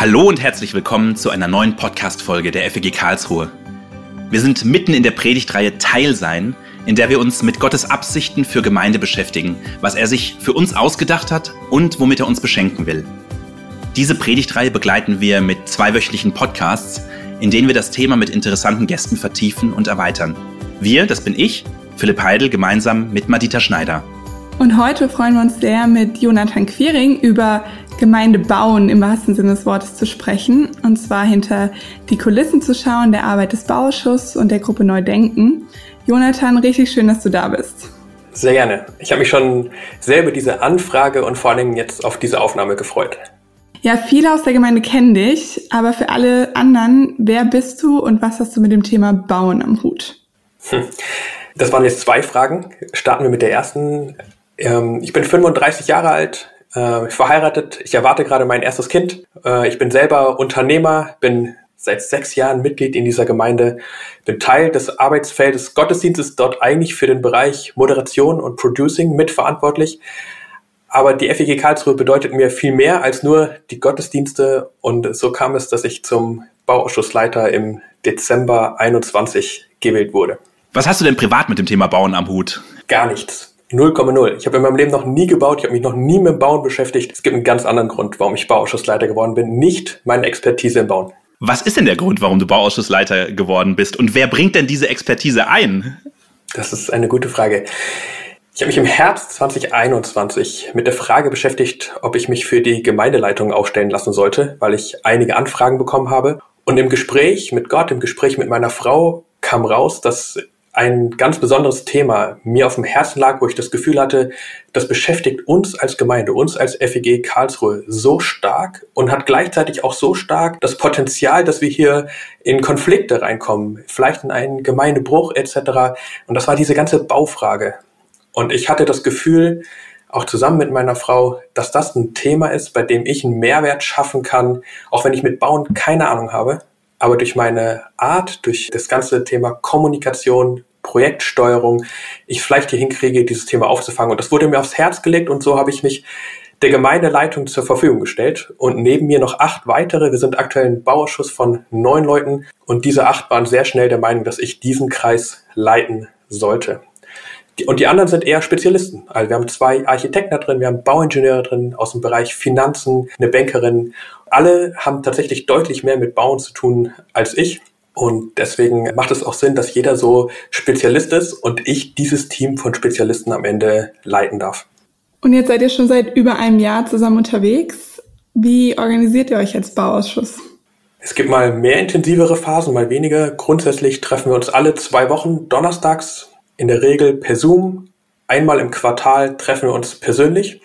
Hallo und herzlich willkommen zu einer neuen Podcast-Folge der FEG Karlsruhe. Wir sind mitten in der Predigtreihe Teil sein, in der wir uns mit Gottes Absichten für Gemeinde beschäftigen, was er sich für uns ausgedacht hat und womit er uns beschenken will. Diese Predigtreihe begleiten wir mit zweiwöchentlichen Podcasts, in denen wir das Thema mit interessanten Gästen vertiefen und erweitern. Wir, das bin ich, Philipp Heidel, gemeinsam mit Madita Schneider. Und heute freuen wir uns sehr, mit Jonathan Quiring über Gemeinde bauen im wahrsten Sinne des Wortes zu sprechen. Und zwar hinter die Kulissen zu schauen, der Arbeit des Bauausschusses und der Gruppe Neu Denken. Jonathan, richtig schön, dass du da bist. Sehr gerne. Ich habe mich schon sehr über diese Anfrage und vor allem jetzt auf diese Aufnahme gefreut. Ja, viele aus der Gemeinde kennen dich, aber für alle anderen, wer bist du und was hast du mit dem Thema Bauen am Hut? Hm. Das waren jetzt zwei Fragen. Starten wir mit der ersten. Ähm, ich bin 35 Jahre alt, äh, verheiratet, ich erwarte gerade mein erstes Kind. Äh, ich bin selber Unternehmer, bin seit sechs Jahren Mitglied in dieser Gemeinde, bin Teil des Arbeitsfeldes Gottesdienstes, dort eigentlich für den Bereich Moderation und Producing mitverantwortlich. Aber die FEG Karlsruhe bedeutet mir viel mehr als nur die Gottesdienste und so kam es, dass ich zum Bauausschussleiter im Dezember 21 gewählt wurde. Was hast du denn privat mit dem Thema Bauen am Hut? Gar nichts. 0,0. Ich habe in meinem Leben noch nie gebaut, ich habe mich noch nie mit dem Bauen beschäftigt. Es gibt einen ganz anderen Grund, warum ich Bauausschussleiter geworden bin, nicht meine Expertise im Bauen. Was ist denn der Grund, warum du Bauausschussleiter geworden bist und wer bringt denn diese Expertise ein? Das ist eine gute Frage. Ich habe mich im Herbst 2021 mit der Frage beschäftigt, ob ich mich für die Gemeindeleitung aufstellen lassen sollte, weil ich einige Anfragen bekommen habe. Und im Gespräch mit Gott, im Gespräch mit meiner Frau kam raus, dass ein ganz besonderes Thema mir auf dem Herzen lag, wo ich das Gefühl hatte, das beschäftigt uns als Gemeinde, uns als FEG Karlsruhe so stark und hat gleichzeitig auch so stark das Potenzial, dass wir hier in Konflikte reinkommen, vielleicht in einen Gemeindebruch etc. Und das war diese ganze Baufrage. Und ich hatte das Gefühl, auch zusammen mit meiner Frau, dass das ein Thema ist, bei dem ich einen Mehrwert schaffen kann, auch wenn ich mit Bauen keine Ahnung habe. Aber durch meine Art, durch das ganze Thema Kommunikation, Projektsteuerung ich vielleicht hier hinkriege, dieses Thema aufzufangen. Und das wurde mir aufs Herz gelegt und so habe ich mich der Gemeindeleitung zur Verfügung gestellt und neben mir noch acht weitere. Wir sind aktuell ein Bauausschuss von neun Leuten und diese acht waren sehr schnell der Meinung, dass ich diesen Kreis leiten sollte. Und die anderen sind eher Spezialisten. Also wir haben zwei Architekten da drin, wir haben Bauingenieure drin aus dem Bereich Finanzen, eine Bankerin. Alle haben tatsächlich deutlich mehr mit Bauen zu tun als ich. Und deswegen macht es auch Sinn, dass jeder so Spezialist ist und ich dieses Team von Spezialisten am Ende leiten darf. Und jetzt seid ihr schon seit über einem Jahr zusammen unterwegs. Wie organisiert ihr euch als Bauausschuss? Es gibt mal mehr intensivere Phasen, mal weniger. Grundsätzlich treffen wir uns alle zwei Wochen donnerstags, in der Regel per Zoom. Einmal im Quartal treffen wir uns persönlich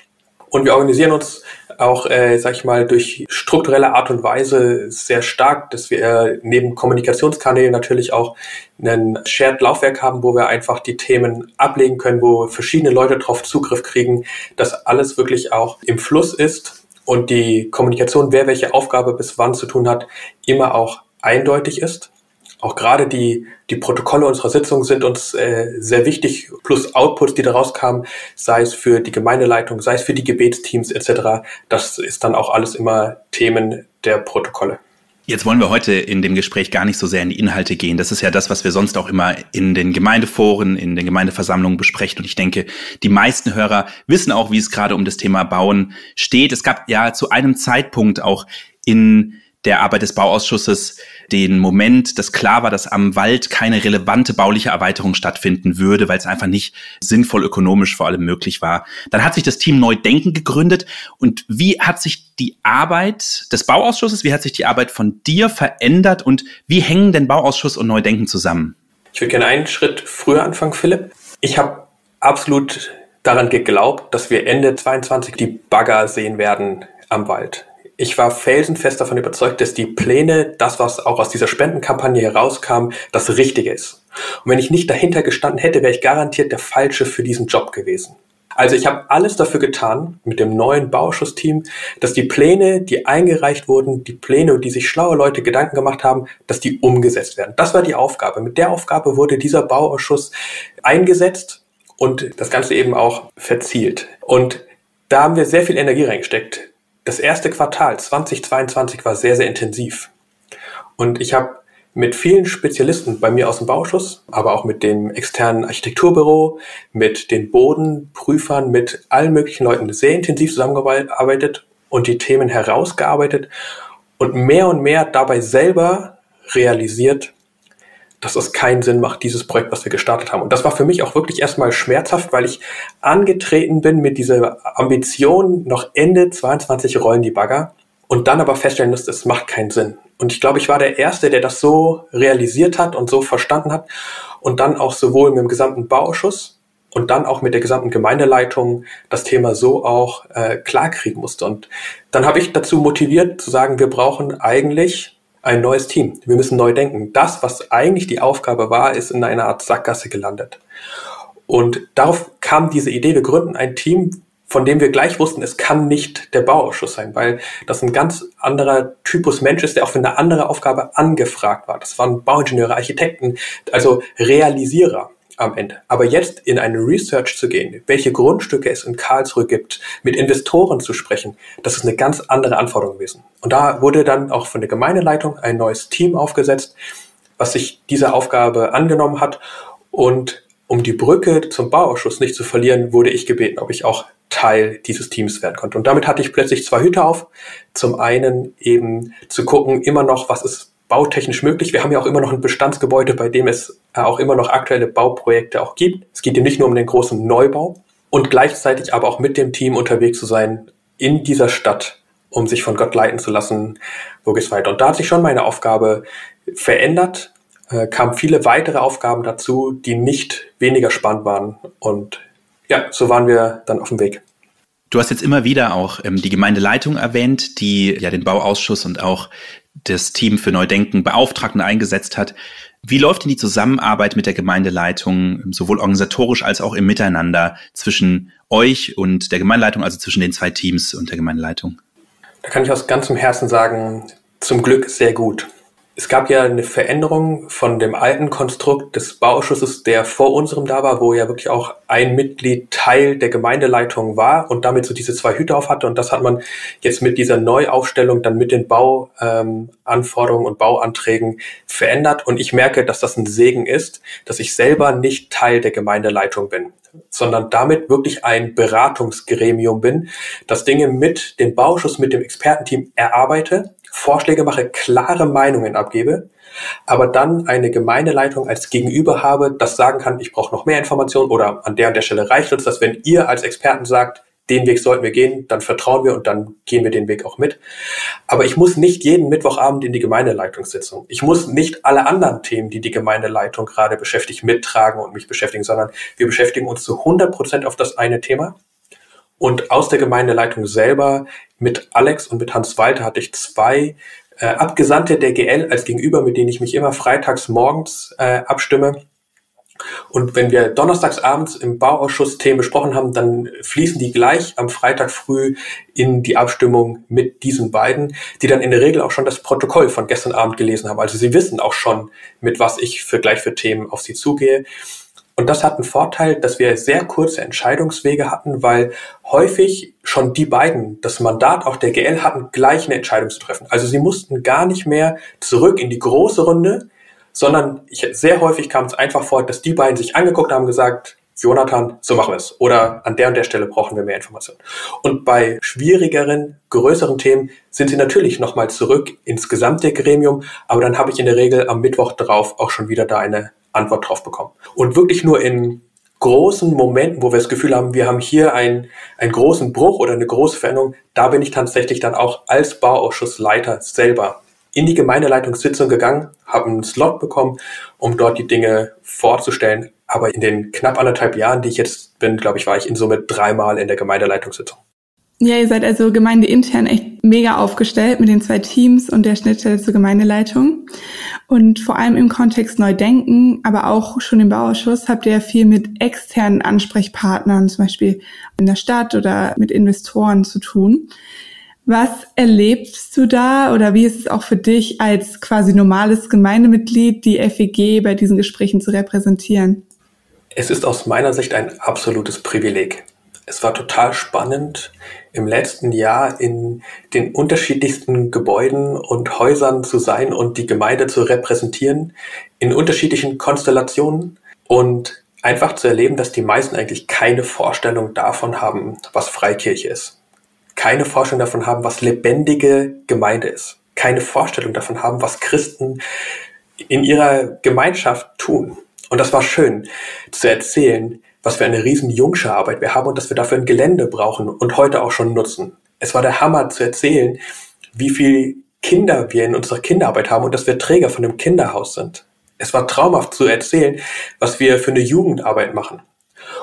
und wir organisieren uns auch, äh, sag ich mal, durch strukturelle Art und Weise sehr stark, dass wir äh, neben Kommunikationskanälen natürlich auch ein Shared-Laufwerk haben, wo wir einfach die Themen ablegen können, wo verschiedene Leute drauf Zugriff kriegen, dass alles wirklich auch im Fluss ist und die Kommunikation, wer welche Aufgabe bis wann zu tun hat, immer auch eindeutig ist auch gerade die, die Protokolle unserer Sitzung sind uns äh, sehr wichtig, plus Outputs, die daraus kamen, sei es für die Gemeindeleitung, sei es für die Gebetsteams etc. Das ist dann auch alles immer Themen der Protokolle. Jetzt wollen wir heute in dem Gespräch gar nicht so sehr in die Inhalte gehen. Das ist ja das, was wir sonst auch immer in den Gemeindeforen, in den Gemeindeversammlungen besprechen. Und ich denke, die meisten Hörer wissen auch, wie es gerade um das Thema Bauen steht. Es gab ja zu einem Zeitpunkt auch in der Arbeit des Bauausschusses den Moment, dass klar war, dass am Wald keine relevante bauliche Erweiterung stattfinden würde, weil es einfach nicht sinnvoll ökonomisch vor allem möglich war. Dann hat sich das Team Neudenken gegründet. Und wie hat sich die Arbeit des Bauausschusses, wie hat sich die Arbeit von dir verändert und wie hängen denn Bauausschuss und Neudenken zusammen? Ich würde gerne einen Schritt früher anfangen, Philipp. Ich habe absolut daran geglaubt, dass wir Ende 22 die Bagger sehen werden am Wald ich war felsenfest davon überzeugt, dass die Pläne, das, was auch aus dieser Spendenkampagne herauskam, das Richtige ist. Und wenn ich nicht dahinter gestanden hätte, wäre ich garantiert der Falsche für diesen Job gewesen. Also ich habe alles dafür getan mit dem neuen Bauausschussteam, dass die Pläne, die eingereicht wurden, die Pläne, die sich schlaue Leute Gedanken gemacht haben, dass die umgesetzt werden. Das war die Aufgabe. Mit der Aufgabe wurde dieser Bauausschuss eingesetzt und das Ganze eben auch verzielt. Und da haben wir sehr viel Energie reingesteckt das erste Quartal 2022 war sehr, sehr intensiv. Und ich habe mit vielen Spezialisten bei mir aus dem Bauausschuss, aber auch mit dem externen Architekturbüro, mit den Bodenprüfern, mit allen möglichen Leuten sehr intensiv zusammengearbeitet und die Themen herausgearbeitet und mehr und mehr dabei selber realisiert, dass es keinen Sinn macht, dieses Projekt, was wir gestartet haben. Und das war für mich auch wirklich erstmal schmerzhaft, weil ich angetreten bin mit dieser Ambition, noch Ende 22 rollen die Bagger und dann aber feststellen musste, es macht keinen Sinn. Und ich glaube, ich war der Erste, der das so realisiert hat und so verstanden hat und dann auch sowohl mit dem gesamten Bauausschuss und dann auch mit der gesamten Gemeindeleitung das Thema so auch äh, klarkriegen musste. Und dann habe ich dazu motiviert zu sagen, wir brauchen eigentlich ein neues Team. Wir müssen neu denken. Das, was eigentlich die Aufgabe war, ist in einer Art Sackgasse gelandet. Und darauf kam diese Idee, wir gründen ein Team, von dem wir gleich wussten, es kann nicht der Bauausschuss sein, weil das ein ganz anderer Typus Mensch ist, der auch für eine andere Aufgabe angefragt war. Das waren Bauingenieure, Architekten, also Realisierer am Ende. Aber jetzt in eine Research zu gehen, welche Grundstücke es in Karlsruhe gibt, mit Investoren zu sprechen, das ist eine ganz andere Anforderung gewesen. Und da wurde dann auch von der Gemeindeleitung ein neues Team aufgesetzt, was sich dieser Aufgabe angenommen hat. Und um die Brücke zum Bauausschuss nicht zu verlieren, wurde ich gebeten, ob ich auch Teil dieses Teams werden konnte. Und damit hatte ich plötzlich zwei Hüte auf. Zum einen eben zu gucken, immer noch, was ist bautechnisch möglich. Wir haben ja auch immer noch ein Bestandsgebäude, bei dem es äh, auch immer noch aktuelle Bauprojekte auch gibt. Es geht ja nicht nur um den großen Neubau und gleichzeitig aber auch mit dem Team unterwegs zu sein in dieser Stadt, um sich von Gott leiten zu lassen, wo geht's weiter. Und da hat sich schon meine Aufgabe verändert, äh, kamen viele weitere Aufgaben dazu, die nicht weniger spannend waren. Und ja, so waren wir dann auf dem Weg. Du hast jetzt immer wieder auch ähm, die Gemeindeleitung erwähnt, die ja den Bauausschuss und auch das Team für Neudenken beauftragt und eingesetzt hat. Wie läuft denn die Zusammenarbeit mit der Gemeindeleitung, sowohl organisatorisch als auch im Miteinander zwischen euch und der Gemeindeleitung, also zwischen den zwei Teams und der Gemeindeleitung? Da kann ich aus ganzem Herzen sagen, zum Glück sehr gut. Es gab ja eine Veränderung von dem alten Konstrukt des Bauausschusses, der vor unserem da war, wo ja wirklich auch ein Mitglied Teil der Gemeindeleitung war und damit so diese zwei Hüte auf hatte. Und das hat man jetzt mit dieser Neuaufstellung dann mit den Bauanforderungen ähm, und Bauanträgen verändert. Und ich merke, dass das ein Segen ist, dass ich selber nicht Teil der Gemeindeleitung bin, sondern damit wirklich ein Beratungsgremium bin, das Dinge mit dem Bauschuss, mit dem Expertenteam erarbeite Vorschläge mache, klare Meinungen abgebe, aber dann eine Gemeindeleitung als Gegenüber habe, das sagen kann, ich brauche noch mehr Informationen oder an der und der Stelle reicht uns das, wenn ihr als Experten sagt, den Weg sollten wir gehen, dann vertrauen wir und dann gehen wir den Weg auch mit. Aber ich muss nicht jeden Mittwochabend in die Gemeindeleitungssitzung. Ich muss nicht alle anderen Themen, die die Gemeindeleitung gerade beschäftigt, mittragen und mich beschäftigen, sondern wir beschäftigen uns zu 100 Prozent auf das eine Thema. Und aus der Gemeindeleitung selber mit Alex und mit Hans Walter hatte ich zwei äh, Abgesandte der GL als Gegenüber, mit denen ich mich immer freitags morgens äh, abstimme. Und wenn wir donnerstags abends im Bauausschuss Themen besprochen haben, dann fließen die gleich am Freitag früh in die Abstimmung mit diesen beiden, die dann in der Regel auch schon das Protokoll von gestern Abend gelesen haben. Also sie wissen auch schon, mit was ich für gleich für Themen auf sie zugehe. Und das hat einen Vorteil, dass wir sehr kurze Entscheidungswege hatten, weil häufig schon die beiden, das Mandat auch der GL hatten, gleich eine Entscheidung zu treffen. Also sie mussten gar nicht mehr zurück in die große Runde, sondern ich, sehr häufig kam es einfach vor, dass die beiden sich angeguckt haben, gesagt, Jonathan, so machen wir es. Oder an der und der Stelle brauchen wir mehr Informationen. Und bei schwierigeren, größeren Themen sind sie natürlich nochmal zurück ins gesamte Gremium, aber dann habe ich in der Regel am Mittwoch drauf auch schon wieder da eine Antwort drauf bekommen. Und wirklich nur in großen Momenten, wo wir das Gefühl haben, wir haben hier einen, einen großen Bruch oder eine große Veränderung, da bin ich tatsächlich dann auch als Bauausschussleiter selber in die Gemeindeleitungssitzung gegangen, habe einen Slot bekommen, um dort die Dinge vorzustellen. Aber in den knapp anderthalb Jahren, die ich jetzt bin, glaube ich, war ich in Summe dreimal in der Gemeindeleitungssitzung. Ja, ihr seid also gemeindeintern echt mega aufgestellt mit den zwei Teams und der Schnittstelle zur Gemeindeleitung. Und vor allem im Kontext Neudenken, aber auch schon im Bauausschuss habt ihr ja viel mit externen Ansprechpartnern, zum Beispiel in der Stadt oder mit Investoren zu tun. Was erlebst du da oder wie ist es auch für dich als quasi normales Gemeindemitglied, die FEG bei diesen Gesprächen zu repräsentieren? Es ist aus meiner Sicht ein absolutes Privileg. Es war total spannend, im letzten Jahr in den unterschiedlichsten Gebäuden und Häusern zu sein und die Gemeinde zu repräsentieren, in unterschiedlichen Konstellationen und einfach zu erleben, dass die meisten eigentlich keine Vorstellung davon haben, was Freikirche ist. Keine Vorstellung davon haben, was lebendige Gemeinde ist. Keine Vorstellung davon haben, was Christen in ihrer Gemeinschaft tun. Und das war schön zu erzählen, was für eine riesen Jungsche-Arbeit wir haben und dass wir dafür ein Gelände brauchen und heute auch schon nutzen. Es war der Hammer zu erzählen, wie viel Kinder wir in unserer Kinderarbeit haben und dass wir Träger von einem Kinderhaus sind. Es war traumhaft zu erzählen, was wir für eine Jugendarbeit machen.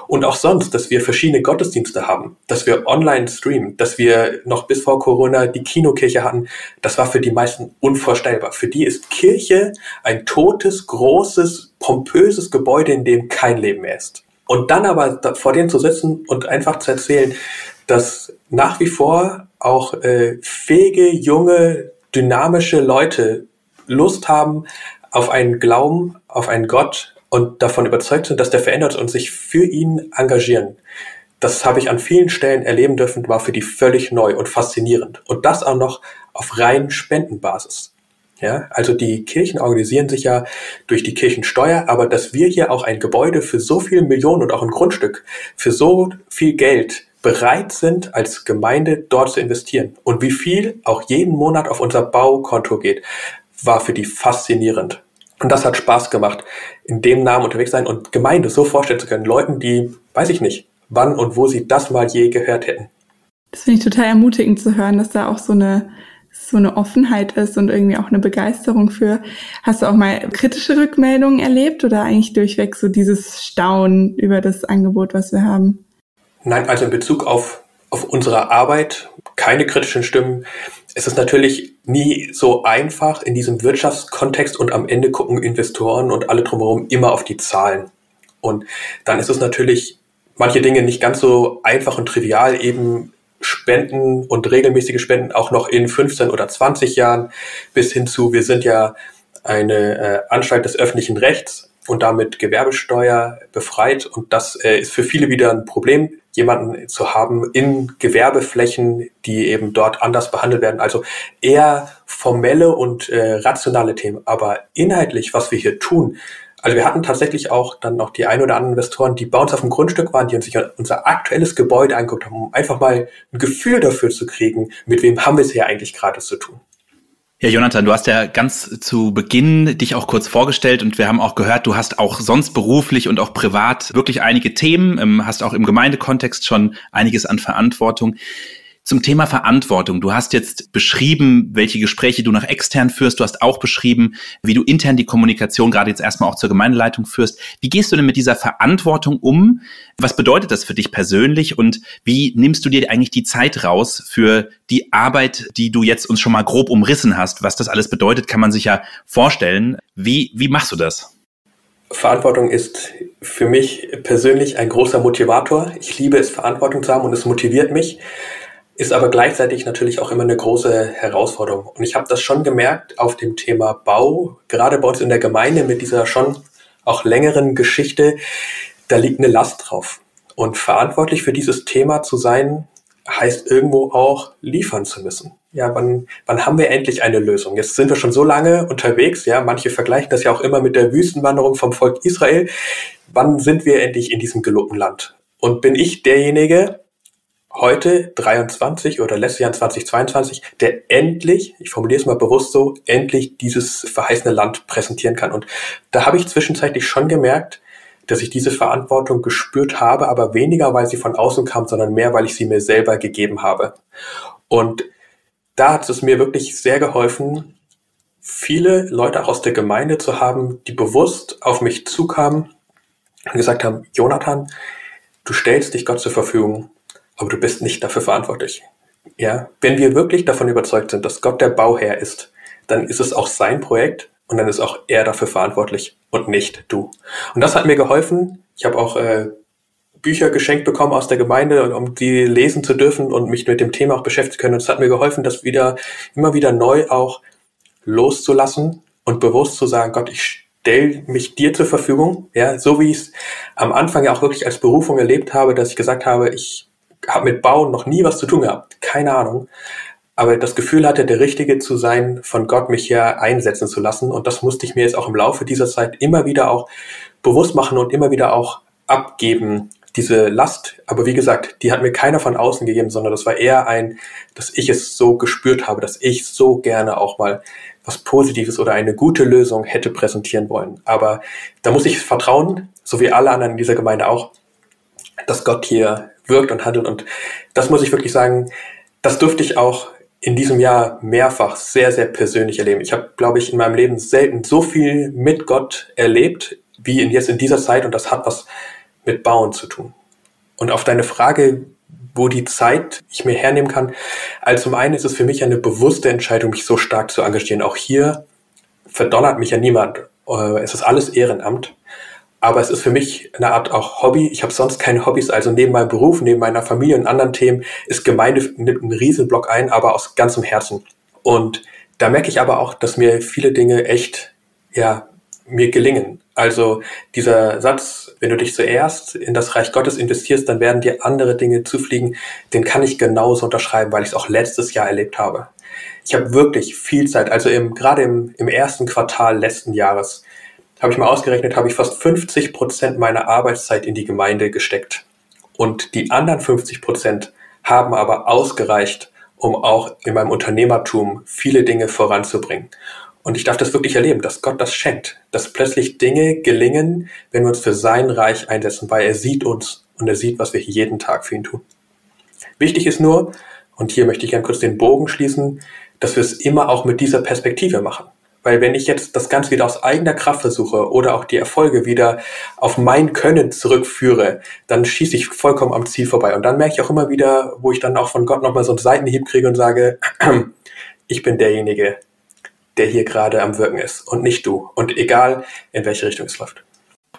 Und auch sonst, dass wir verschiedene Gottesdienste haben, dass wir online streamen, dass wir noch bis vor Corona die Kinokirche hatten, das war für die meisten unvorstellbar. Für die ist Kirche ein totes, großes, pompöses Gebäude, in dem kein Leben mehr ist. Und dann aber vor denen zu sitzen und einfach zu erzählen, dass nach wie vor auch äh, fähige, junge, dynamische Leute Lust haben auf einen Glauben, auf einen Gott und davon überzeugt sind, dass der verändert und sich für ihn engagieren. Das habe ich an vielen Stellen erleben dürfen, war für die völlig neu und faszinierend. Und das auch noch auf rein Spendenbasis. Ja, also die Kirchen organisieren sich ja durch die Kirchensteuer, aber dass wir hier auch ein Gebäude für so viele Millionen und auch ein Grundstück für so viel Geld bereit sind, als Gemeinde dort zu investieren und wie viel auch jeden Monat auf unser Baukonto geht, war für die faszinierend. Und das hat Spaß gemacht, in dem Namen unterwegs sein und Gemeinde so vorstellen zu können. Leuten, die, weiß ich nicht, wann und wo sie das mal je gehört hätten. Das finde ich total ermutigend zu hören, dass da auch so eine so eine Offenheit ist und irgendwie auch eine Begeisterung für. Hast du auch mal kritische Rückmeldungen erlebt oder eigentlich durchweg so dieses Staunen über das Angebot, was wir haben? Nein, also in Bezug auf, auf unsere Arbeit keine kritischen Stimmen. Es ist natürlich nie so einfach in diesem Wirtschaftskontext und am Ende gucken Investoren und alle drumherum immer auf die Zahlen. Und dann ist es natürlich manche Dinge nicht ganz so einfach und trivial, eben Spenden und regelmäßige Spenden auch noch in 15 oder 20 Jahren bis hin zu, wir sind ja eine äh, Anstalt des öffentlichen Rechts und damit Gewerbesteuer befreit. Und das äh, ist für viele wieder ein Problem, jemanden zu haben in Gewerbeflächen, die eben dort anders behandelt werden. Also eher formelle und äh, rationale Themen. Aber inhaltlich, was wir hier tun, also wir hatten tatsächlich auch dann noch die ein oder anderen Investoren, die bei uns auf dem Grundstück waren, die uns sich unser aktuelles Gebäude angeguckt haben, um einfach mal ein Gefühl dafür zu kriegen, mit wem haben wir es hier eigentlich gerade zu tun. Ja, Jonathan, du hast ja ganz zu Beginn dich auch kurz vorgestellt und wir haben auch gehört, du hast auch sonst beruflich und auch privat wirklich einige Themen, ähm, hast auch im Gemeindekontext schon einiges an Verantwortung. Zum Thema Verantwortung. Du hast jetzt beschrieben, welche Gespräche du nach extern führst. Du hast auch beschrieben, wie du intern die Kommunikation gerade jetzt erstmal auch zur Gemeindeleitung führst. Wie gehst du denn mit dieser Verantwortung um? Was bedeutet das für dich persönlich und wie nimmst du dir eigentlich die Zeit raus für die Arbeit, die du jetzt uns schon mal grob umrissen hast? Was das alles bedeutet, kann man sich ja vorstellen. Wie, wie machst du das? Verantwortung ist für mich persönlich ein großer Motivator. Ich liebe es, Verantwortung zu haben und es motiviert mich ist aber gleichzeitig natürlich auch immer eine große Herausforderung. Und ich habe das schon gemerkt auf dem Thema Bau, gerade bei uns in der Gemeinde mit dieser schon auch längeren Geschichte, da liegt eine Last drauf. Und verantwortlich für dieses Thema zu sein, heißt irgendwo auch liefern zu müssen. Ja, wann, wann haben wir endlich eine Lösung? Jetzt sind wir schon so lange unterwegs, ja, manche vergleichen das ja auch immer mit der Wüstenwanderung vom Volk Israel. Wann sind wir endlich in diesem gelobten Land? Und bin ich derjenige, heute 23 oder letztes Jahr 2022, der endlich, ich formuliere es mal bewusst so, endlich dieses verheißene Land präsentieren kann. Und da habe ich zwischenzeitlich schon gemerkt, dass ich diese Verantwortung gespürt habe, aber weniger, weil sie von außen kam, sondern mehr, weil ich sie mir selber gegeben habe. Und da hat es mir wirklich sehr geholfen, viele Leute aus der Gemeinde zu haben, die bewusst auf mich zukamen und gesagt haben, Jonathan, du stellst dich Gott zur Verfügung aber du bist nicht dafür verantwortlich. Ja, wenn wir wirklich davon überzeugt sind, dass Gott der Bauherr ist, dann ist es auch sein Projekt und dann ist auch er dafür verantwortlich und nicht du. Und das hat mir geholfen. Ich habe auch äh, Bücher geschenkt bekommen aus der Gemeinde, um die lesen zu dürfen und mich mit dem Thema auch beschäftigen können. Und es hat mir geholfen, das wieder immer wieder neu auch loszulassen und bewusst zu sagen, Gott, ich stelle mich dir zur Verfügung. Ja, so wie ich es am Anfang ja auch wirklich als Berufung erlebt habe, dass ich gesagt habe, ich habe mit Bauen noch nie was zu tun gehabt, keine Ahnung. Aber das Gefühl hatte, der Richtige zu sein, von Gott mich hier einsetzen zu lassen. Und das musste ich mir jetzt auch im Laufe dieser Zeit immer wieder auch bewusst machen und immer wieder auch abgeben, diese Last. Aber wie gesagt, die hat mir keiner von außen gegeben, sondern das war eher ein, dass ich es so gespürt habe, dass ich so gerne auch mal was Positives oder eine gute Lösung hätte präsentieren wollen. Aber da muss ich vertrauen, so wie alle anderen in dieser Gemeinde auch, dass Gott hier wirkt und handelt. Und das muss ich wirklich sagen, das durfte ich auch in diesem Jahr mehrfach sehr, sehr persönlich erleben. Ich habe, glaube ich, in meinem Leben selten so viel mit Gott erlebt, wie in jetzt in dieser Zeit. Und das hat was mit Bauen zu tun. Und auf deine Frage, wo die Zeit ich mir hernehmen kann. Also zum einen ist es für mich eine bewusste Entscheidung, mich so stark zu engagieren. Auch hier verdonnert mich ja niemand. Äh, es ist alles Ehrenamt. Aber es ist für mich eine Art auch Hobby. Ich habe sonst keine Hobbys. Also neben meinem Beruf, neben meiner Familie und anderen Themen ist Gemeinde nimmt einen Riesenblock ein, aber aus ganzem Herzen. Und da merke ich aber auch, dass mir viele Dinge echt, ja, mir gelingen. Also dieser Satz, wenn du dich zuerst in das Reich Gottes investierst, dann werden dir andere Dinge zufliegen, den kann ich genauso unterschreiben, weil ich es auch letztes Jahr erlebt habe. Ich habe wirklich viel Zeit, also im, gerade im, im ersten Quartal letzten Jahres, habe ich mal ausgerechnet, habe ich fast 50 Prozent meiner Arbeitszeit in die Gemeinde gesteckt. Und die anderen 50 Prozent haben aber ausgereicht, um auch in meinem Unternehmertum viele Dinge voranzubringen. Und ich darf das wirklich erleben, dass Gott das schenkt, dass plötzlich Dinge gelingen, wenn wir uns für sein Reich einsetzen, weil er sieht uns und er sieht, was wir jeden Tag für ihn tun. Wichtig ist nur, und hier möchte ich gerne kurz den Bogen schließen, dass wir es immer auch mit dieser Perspektive machen. Weil wenn ich jetzt das Ganze wieder aus eigener Kraft versuche oder auch die Erfolge wieder auf mein Können zurückführe, dann schieße ich vollkommen am Ziel vorbei. Und dann merke ich auch immer wieder, wo ich dann auch von Gott nochmal so einen Seitenhieb kriege und sage, ich bin derjenige, der hier gerade am Wirken ist und nicht du. Und egal, in welche Richtung es läuft.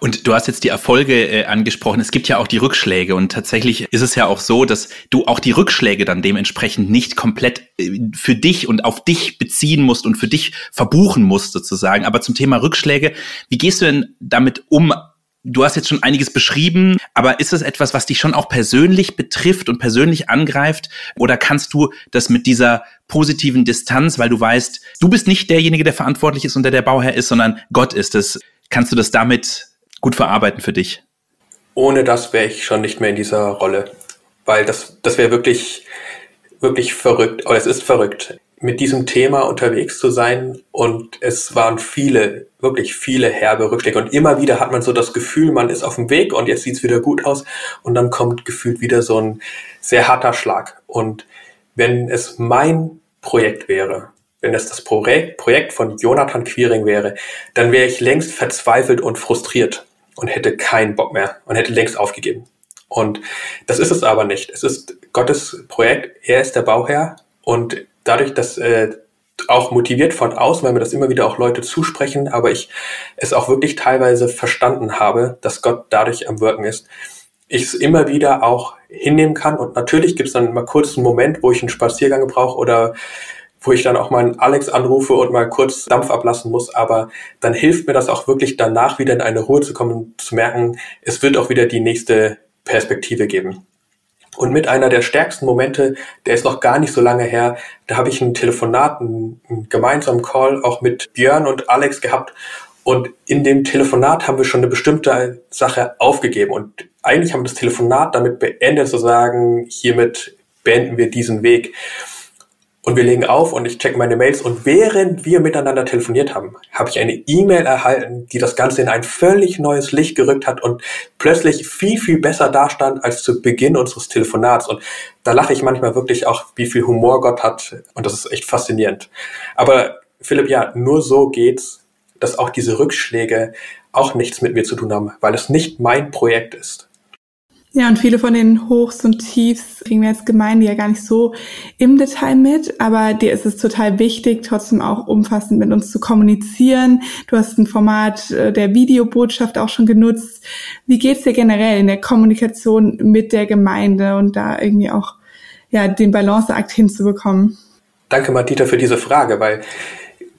Und du hast jetzt die Erfolge äh, angesprochen. Es gibt ja auch die Rückschläge. Und tatsächlich ist es ja auch so, dass du auch die Rückschläge dann dementsprechend nicht komplett äh, für dich und auf dich beziehen musst und für dich verbuchen musst sozusagen. Aber zum Thema Rückschläge, wie gehst du denn damit um Du hast jetzt schon einiges beschrieben, aber ist es etwas, was dich schon auch persönlich betrifft und persönlich angreift? Oder kannst du das mit dieser positiven Distanz, weil du weißt, du bist nicht derjenige, der verantwortlich ist und der der Bauherr ist, sondern Gott ist es. Kannst du das damit gut verarbeiten für dich? Ohne das wäre ich schon nicht mehr in dieser Rolle, weil das, das wäre wirklich, wirklich verrückt, oder es ist verrückt mit diesem Thema unterwegs zu sein. Und es waren viele, wirklich viele herbe Rückschläge. Und immer wieder hat man so das Gefühl, man ist auf dem Weg und jetzt sieht's wieder gut aus. Und dann kommt gefühlt wieder so ein sehr harter Schlag. Und wenn es mein Projekt wäre, wenn es das Projekt, Projekt von Jonathan Quiring wäre, dann wäre ich längst verzweifelt und frustriert und hätte keinen Bock mehr und hätte längst aufgegeben. Und das ist es aber nicht. Es ist Gottes Projekt. Er ist der Bauherr und dadurch, dass äh, auch motiviert von außen, weil mir das immer wieder auch Leute zusprechen, aber ich es auch wirklich teilweise verstanden habe, dass Gott dadurch am Wirken ist, ich es immer wieder auch hinnehmen kann. Und natürlich gibt es dann mal kurz einen Moment, wo ich einen Spaziergang brauche oder wo ich dann auch mal einen Alex anrufe und mal kurz Dampf ablassen muss. Aber dann hilft mir das auch wirklich danach wieder in eine Ruhe zu kommen und zu merken, es wird auch wieder die nächste Perspektive geben. Und mit einer der stärksten Momente, der ist noch gar nicht so lange her, da habe ich ein Telefonat, einen, einen gemeinsamen Call auch mit Björn und Alex gehabt. Und in dem Telefonat haben wir schon eine bestimmte Sache aufgegeben. Und eigentlich haben wir das Telefonat damit beendet, zu sagen, hiermit beenden wir diesen Weg. Und wir legen auf und ich check meine Mails und während wir miteinander telefoniert haben, habe ich eine E-Mail erhalten, die das Ganze in ein völlig neues Licht gerückt hat und plötzlich viel, viel besser dastand als zu Beginn unseres Telefonats. Und da lache ich manchmal wirklich auch, wie viel Humor Gott hat und das ist echt faszinierend. Aber Philipp, ja, nur so geht's, dass auch diese Rückschläge auch nichts mit mir zu tun haben, weil es nicht mein Projekt ist. Ja, und viele von den Hochs und Tiefs kriegen wir als Gemeinde ja gar nicht so im Detail mit, aber dir ist es total wichtig, trotzdem auch umfassend mit uns zu kommunizieren. Du hast ein Format äh, der Videobotschaft auch schon genutzt. Wie geht's dir generell in der Kommunikation mit der Gemeinde und da irgendwie auch ja, den Balanceakt hinzubekommen? Danke, Matita, für diese Frage, weil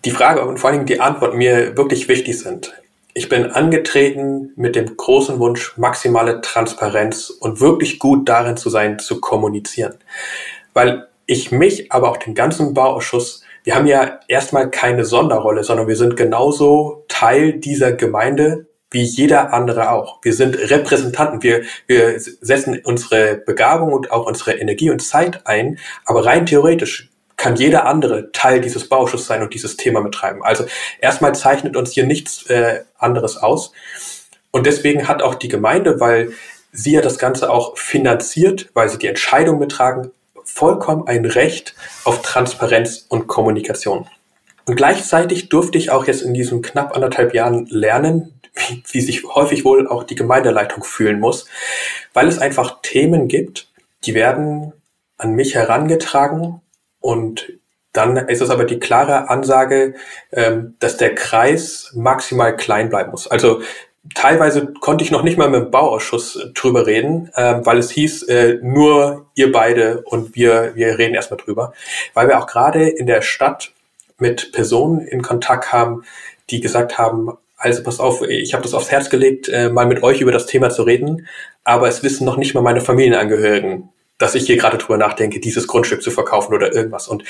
die Frage und vor allen Dingen die Antwort mir wirklich wichtig sind. Ich bin angetreten mit dem großen Wunsch, maximale Transparenz und wirklich gut darin zu sein, zu kommunizieren. Weil ich mich, aber auch den ganzen Bauausschuss, wir haben ja erstmal keine Sonderrolle, sondern wir sind genauso Teil dieser Gemeinde wie jeder andere auch. Wir sind Repräsentanten. Wir, wir setzen unsere Begabung und auch unsere Energie und Zeit ein. Aber rein theoretisch kann jeder andere Teil dieses Bauschusses sein und dieses Thema mittreiben. Also erstmal zeichnet uns hier nichts äh, anderes aus. Und deswegen hat auch die Gemeinde, weil sie ja das Ganze auch finanziert, weil sie die Entscheidung mittragen, vollkommen ein Recht auf Transparenz und Kommunikation. Und gleichzeitig durfte ich auch jetzt in diesen knapp anderthalb Jahren lernen, wie, wie sich häufig wohl auch die Gemeindeleitung fühlen muss, weil es einfach Themen gibt, die werden an mich herangetragen und dann ist es aber die klare Ansage, ähm, dass der Kreis maximal klein bleiben muss. Also teilweise konnte ich noch nicht mal mit dem Bauausschuss drüber reden, äh, weil es hieß, äh, nur ihr beide und wir, wir reden erstmal drüber. Weil wir auch gerade in der Stadt mit Personen in Kontakt haben, die gesagt haben, also pass auf, ich habe das aufs Herz gelegt, äh, mal mit euch über das Thema zu reden, aber es wissen noch nicht mal meine Familienangehörigen, dass ich hier gerade drüber nachdenke, dieses Grundstück zu verkaufen oder irgendwas. Und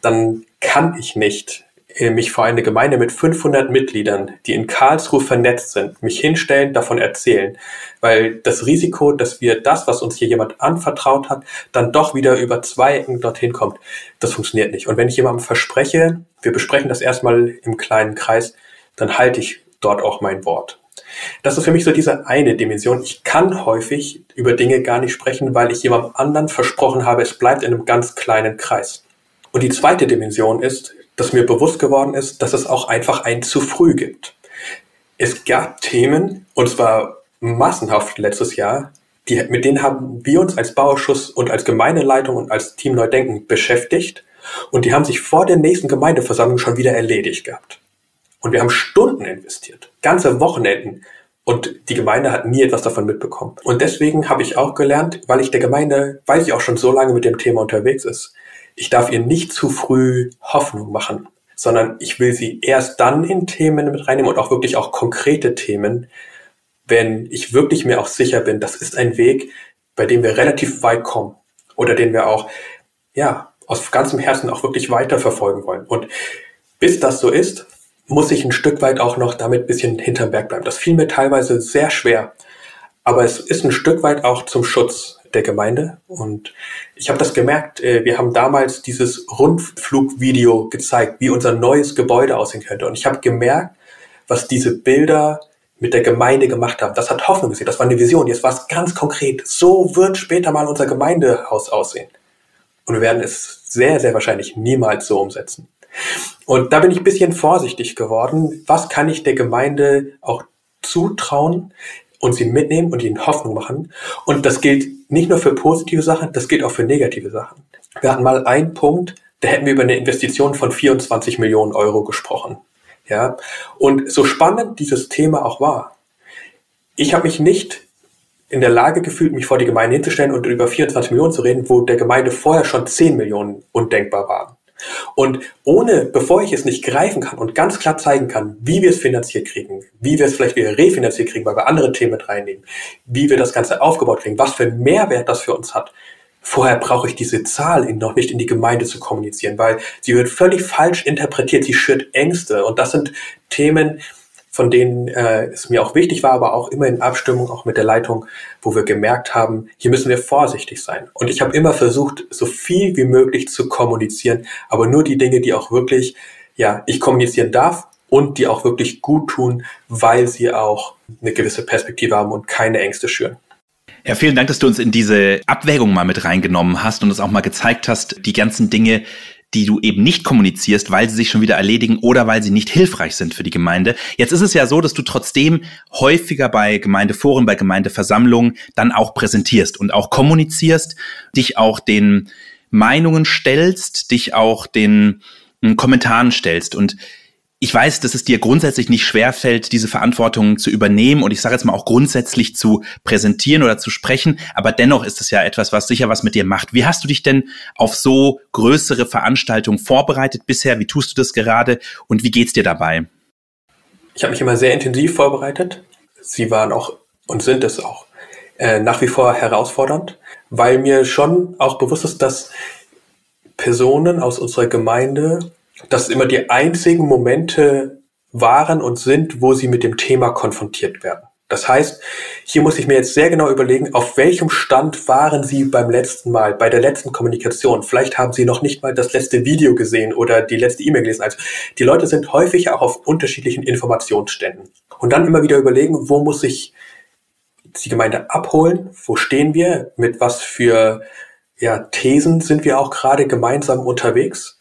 dann kann ich nicht äh, mich vor eine Gemeinde mit 500 Mitgliedern, die in Karlsruhe vernetzt sind, mich hinstellen, davon erzählen. Weil das Risiko, dass wir das, was uns hier jemand anvertraut hat, dann doch wieder über zwei Ecken dorthin kommt, das funktioniert nicht. Und wenn ich jemandem verspreche, wir besprechen das erstmal im kleinen Kreis, dann halte ich dort auch mein Wort. Das ist für mich so diese eine Dimension. Ich kann häufig über Dinge gar nicht sprechen, weil ich jemandem anderen versprochen habe, es bleibt in einem ganz kleinen Kreis. Und die zweite Dimension ist, dass mir bewusst geworden ist, dass es auch einfach ein zu früh gibt. Es gab Themen, und zwar massenhaft letztes Jahr, die, mit denen haben wir uns als Bauausschuss und als Gemeindeleitung und als Team Neudenken beschäftigt. Und die haben sich vor der nächsten Gemeindeversammlung schon wieder erledigt gehabt. Und wir haben Stunden investiert, ganze Wochenenden. Und die Gemeinde hat nie etwas davon mitbekommen. Und deswegen habe ich auch gelernt, weil ich der Gemeinde, weil sie auch schon so lange mit dem Thema unterwegs ist, ich darf ihr nicht zu früh Hoffnung machen, sondern ich will sie erst dann in Themen mit reinnehmen und auch wirklich auch konkrete Themen, wenn ich wirklich mir auch sicher bin, das ist ein Weg, bei dem wir relativ weit kommen oder den wir auch, ja, aus ganzem Herzen auch wirklich weiterverfolgen wollen. Und bis das so ist, muss ich ein Stück weit auch noch damit ein bisschen hinterm Berg bleiben. Das fiel mir teilweise sehr schwer, aber es ist ein Stück weit auch zum Schutz der Gemeinde. Und ich habe das gemerkt, äh, wir haben damals dieses Rundflugvideo gezeigt, wie unser neues Gebäude aussehen könnte. Und ich habe gemerkt, was diese Bilder mit der Gemeinde gemacht haben. Das hat Hoffnung gesehen, das war eine Vision. Jetzt war es ganz konkret. So wird später mal unser Gemeindehaus aussehen. Und wir werden es sehr, sehr wahrscheinlich niemals so umsetzen. Und da bin ich ein bisschen vorsichtig geworden. Was kann ich der Gemeinde auch zutrauen und sie mitnehmen und ihnen Hoffnung machen? Und das gilt nicht nur für positive Sachen, das gilt auch für negative Sachen. Wir hatten mal einen Punkt, da hätten wir über eine Investition von 24 Millionen Euro gesprochen. Ja, und so spannend dieses Thema auch war, ich habe mich nicht in der Lage gefühlt, mich vor die Gemeinde hinzustellen und über 24 Millionen zu reden, wo der Gemeinde vorher schon 10 Millionen undenkbar waren. Und ohne, bevor ich es nicht greifen kann und ganz klar zeigen kann, wie wir es finanziert kriegen, wie wir es vielleicht wieder refinanziert kriegen, weil wir andere Themen mit reinnehmen, wie wir das Ganze aufgebaut kriegen, was für einen Mehrwert das für uns hat, Vorher brauche ich diese Zahl noch nicht in die Gemeinde zu kommunizieren, weil sie wird völlig falsch interpretiert. Sie schürt Ängste. Und das sind Themen, von denen äh, es mir auch wichtig war, aber auch immer in Abstimmung, auch mit der Leitung, wo wir gemerkt haben, hier müssen wir vorsichtig sein. Und ich habe immer versucht, so viel wie möglich zu kommunizieren, aber nur die Dinge, die auch wirklich, ja, ich kommunizieren darf und die auch wirklich gut tun, weil sie auch eine gewisse Perspektive haben und keine Ängste schüren. Ja, vielen Dank, dass du uns in diese Abwägung mal mit reingenommen hast und uns auch mal gezeigt hast, die ganzen Dinge, die du eben nicht kommunizierst, weil sie sich schon wieder erledigen oder weil sie nicht hilfreich sind für die Gemeinde. Jetzt ist es ja so, dass du trotzdem häufiger bei Gemeindeforen, bei Gemeindeversammlungen dann auch präsentierst und auch kommunizierst, dich auch den Meinungen stellst, dich auch den hm, Kommentaren stellst und ich weiß, dass es dir grundsätzlich nicht schwerfällt, diese Verantwortung zu übernehmen und ich sage jetzt mal auch grundsätzlich zu präsentieren oder zu sprechen, aber dennoch ist es ja etwas, was sicher was mit dir macht. Wie hast du dich denn auf so größere Veranstaltungen vorbereitet bisher? Wie tust du das gerade und wie geht's dir dabei? Ich habe mich immer sehr intensiv vorbereitet. Sie waren auch und sind es auch äh, nach wie vor herausfordernd, weil mir schon auch bewusst ist, dass Personen aus unserer Gemeinde, dass immer die einzigen Momente waren und sind, wo sie mit dem Thema konfrontiert werden. Das heißt, hier muss ich mir jetzt sehr genau überlegen, auf welchem Stand waren Sie beim letzten Mal, bei der letzten Kommunikation. Vielleicht haben Sie noch nicht mal das letzte Video gesehen oder die letzte E-Mail gelesen. Also die Leute sind häufig auch auf unterschiedlichen Informationsständen. Und dann immer wieder überlegen, wo muss ich die Gemeinde abholen? Wo stehen wir? Mit was für ja, Thesen sind wir auch gerade gemeinsam unterwegs?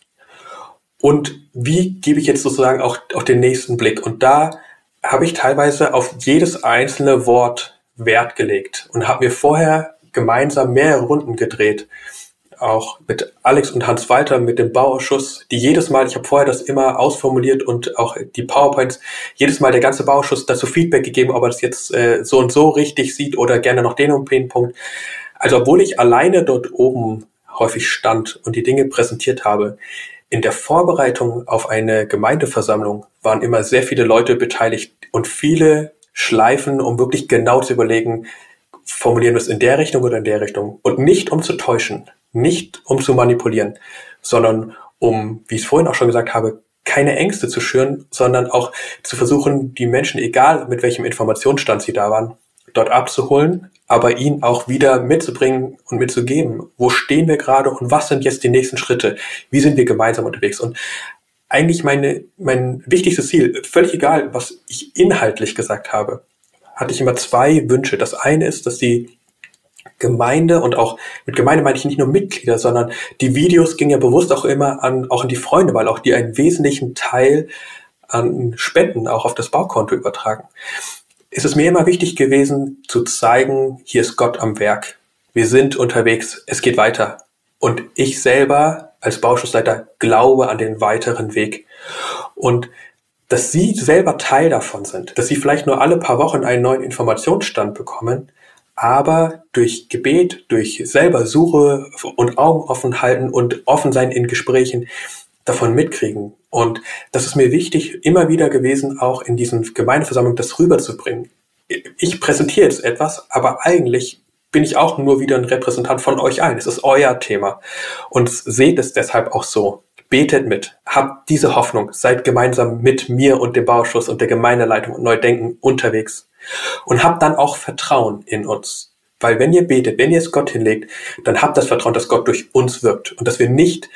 Und wie gebe ich jetzt sozusagen auch, auch den nächsten Blick? Und da habe ich teilweise auf jedes einzelne Wort Wert gelegt und habe mir vorher gemeinsam mehrere Runden gedreht. Auch mit Alex und Hans Walter mit dem Bauausschuss, die jedes Mal, ich habe vorher das immer ausformuliert und auch die PowerPoints, jedes Mal der ganze Bauausschuss dazu Feedback gegeben, ob er das jetzt äh, so und so richtig sieht oder gerne noch den und den Punkt. Also obwohl ich alleine dort oben häufig stand und die Dinge präsentiert habe, in der Vorbereitung auf eine Gemeindeversammlung waren immer sehr viele Leute beteiligt und viele Schleifen, um wirklich genau zu überlegen, formulieren wir es in der Richtung oder in der Richtung. Und nicht um zu täuschen, nicht um zu manipulieren, sondern um, wie ich es vorhin auch schon gesagt habe, keine Ängste zu schüren, sondern auch zu versuchen, die Menschen, egal mit welchem Informationsstand sie da waren, dort abzuholen, aber ihn auch wieder mitzubringen und mitzugeben. Wo stehen wir gerade und was sind jetzt die nächsten Schritte? Wie sind wir gemeinsam unterwegs? Und eigentlich meine, mein wichtigstes Ziel, völlig egal, was ich inhaltlich gesagt habe, hatte ich immer zwei Wünsche. Das eine ist, dass die Gemeinde und auch mit Gemeinde meine ich nicht nur Mitglieder, sondern die Videos gingen ja bewusst auch immer an, auch an die Freunde, weil auch die einen wesentlichen Teil an Spenden auch auf das Baukonto übertragen ist es mir immer wichtig gewesen zu zeigen, hier ist Gott am Werk. Wir sind unterwegs, es geht weiter. Und ich selber als Bauschussleiter glaube an den weiteren Weg. Und dass Sie selber Teil davon sind, dass Sie vielleicht nur alle paar Wochen einen neuen Informationsstand bekommen, aber durch Gebet, durch selber Suche und Augen offen halten und offen sein in Gesprächen davon mitkriegen. Und das ist mir wichtig, immer wieder gewesen, auch in diesen Gemeindeversammlungen das rüberzubringen. Ich präsentiere jetzt etwas, aber eigentlich bin ich auch nur wieder ein Repräsentant von euch allen. Es ist euer Thema. Und seht es deshalb auch so. Betet mit. Habt diese Hoffnung. Seid gemeinsam mit mir und dem Bauschuss und der Gemeindeleitung und Neudenken unterwegs. Und habt dann auch Vertrauen in uns. Weil wenn ihr betet, wenn ihr es Gott hinlegt, dann habt das Vertrauen, dass Gott durch uns wirkt und dass wir nicht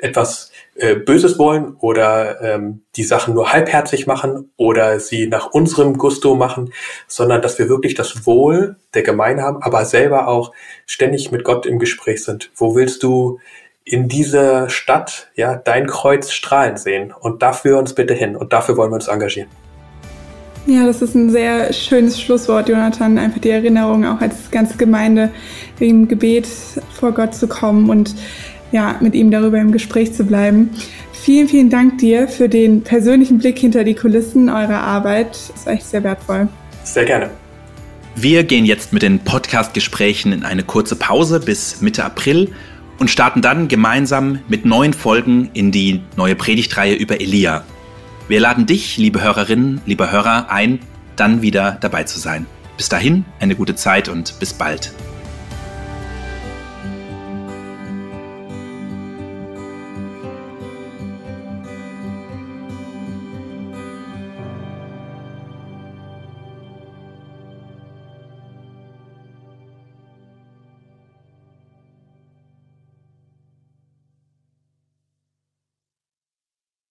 etwas äh, Böses wollen oder ähm, die Sachen nur halbherzig machen oder sie nach unserem Gusto machen, sondern dass wir wirklich das Wohl der Gemeinde haben, aber selber auch ständig mit Gott im Gespräch sind. Wo willst du in dieser Stadt ja dein Kreuz strahlen sehen? Und dafür uns bitte hin und dafür wollen wir uns engagieren. Ja, das ist ein sehr schönes Schlusswort, Jonathan. Einfach die Erinnerung, auch als ganze Gemeinde im Gebet vor Gott zu kommen und ja, mit ihm darüber im Gespräch zu bleiben. Vielen, vielen Dank dir für den persönlichen Blick hinter die Kulissen eurer Arbeit. Das ist echt sehr wertvoll. Sehr gerne. Wir gehen jetzt mit den Podcast-Gesprächen in eine kurze Pause bis Mitte April und starten dann gemeinsam mit neuen Folgen in die neue Predigtreihe über Elia. Wir laden dich, liebe Hörerinnen, lieber Hörer, ein, dann wieder dabei zu sein. Bis dahin eine gute Zeit und bis bald.